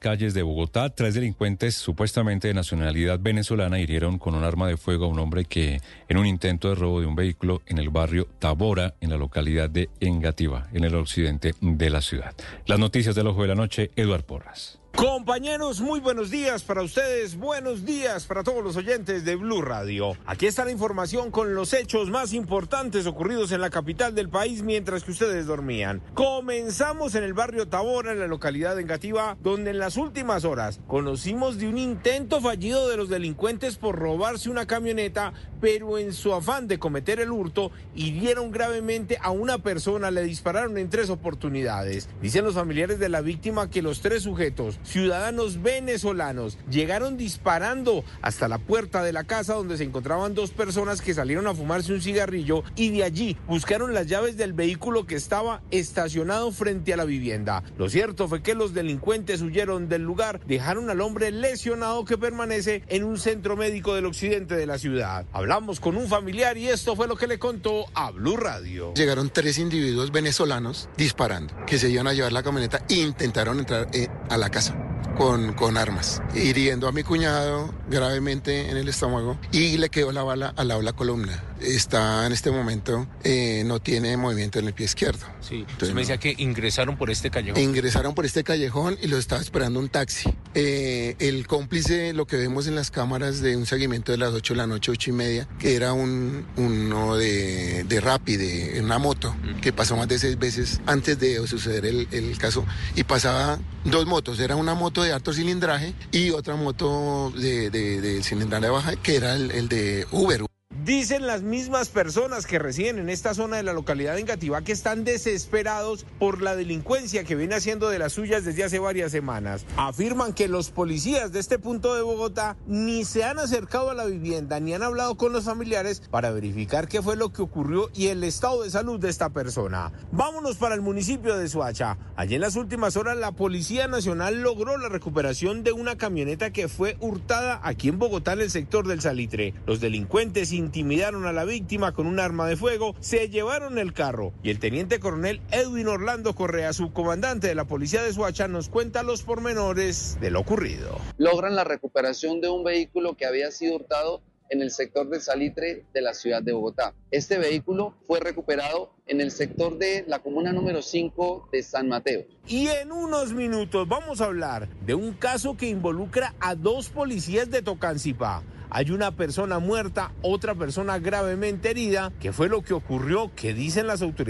calles de Bogotá. Tres delincuentes supuestamente de nacionalidad venezolana hirieron con un arma de fuego a un hombre que en un intento de robo de un vehículo en el barrio Tabora, en la localidad de Engativá, en el occidente de la ciudad. Las noticias del ojo de la noche, Eduard Porras. Compañeros, muy buenos días para ustedes, buenos días para todos los oyentes de Blue Radio. Aquí está la información con los hechos más importantes ocurridos en la capital del país mientras que ustedes dormían. Comenzamos en el barrio Tabora, en la localidad de Engativá, donde en las últimas horas conocimos de un intento fallido de los delincuentes por robarse una camioneta, pero en su afán de cometer el hurto, hirieron gravemente a una persona, le dispararon en tres oportunidades. Dicen los familiares de la víctima que los tres sujetos ciudadanos venezolanos llegaron disparando hasta la puerta de la casa donde se encontraban dos personas que salieron a fumarse un cigarrillo y de allí buscaron las llaves del vehículo que estaba estacionado frente a la vivienda. Lo cierto fue que los delincuentes huyeron del lugar, dejaron al hombre lesionado que permanece en un centro médico del occidente de la ciudad. Hablamos con un familiar y esto fue lo que le contó a Blue Radio. Llegaron tres individuos venezolanos disparando que se iban a llevar la camioneta e intentaron entrar eh, a la casa con, con armas, hiriendo a mi cuñado gravemente en el estómago y le quedó la bala al lado de la columna. Está en este momento, eh, no tiene movimiento en el pie izquierdo. Sí, entonces me decía que ingresaron por este callejón. Ingresaron por este callejón y lo estaba esperando un taxi. Eh, el cómplice, lo que vemos en las cámaras de un seguimiento de las 8 de la noche, 8 y media, que era un, uno de, de Rappi, de una moto, que pasó más de seis veces antes de suceder el, el caso y pasaba dos motos, era una moto de alto cilindraje y otra moto de, de, de cilindraje baja, que era el, el de Uber. Dicen las mismas personas que residen en esta zona de la localidad de Engativá que están desesperados por la delincuencia que viene haciendo de las suyas desde hace varias semanas. Afirman que los policías de este punto de Bogotá ni se han acercado a la vivienda ni han hablado con los familiares para verificar qué fue lo que ocurrió y el estado de salud de esta persona. Vámonos para el municipio de Suacha. Allí en las últimas horas la Policía Nacional logró la recuperación de una camioneta que fue hurtada aquí en Bogotá en el sector del Salitre. Los delincuentes intimidaron a la víctima con un arma de fuego, se llevaron el carro y el teniente coronel Edwin Orlando Correa, subcomandante de la policía de Suacha, nos cuenta los pormenores de lo ocurrido. Logran la recuperación de un vehículo que había sido hurtado en el sector del Salitre de la ciudad de Bogotá. Este vehículo fue recuperado en el sector de la comuna número 5 de San Mateo. Y en unos minutos vamos a hablar de un caso que involucra a dos policías de Tocancipá. Hay una persona muerta, otra persona gravemente herida. ¿Qué fue lo que ocurrió? ¿Qué dicen las autoridades?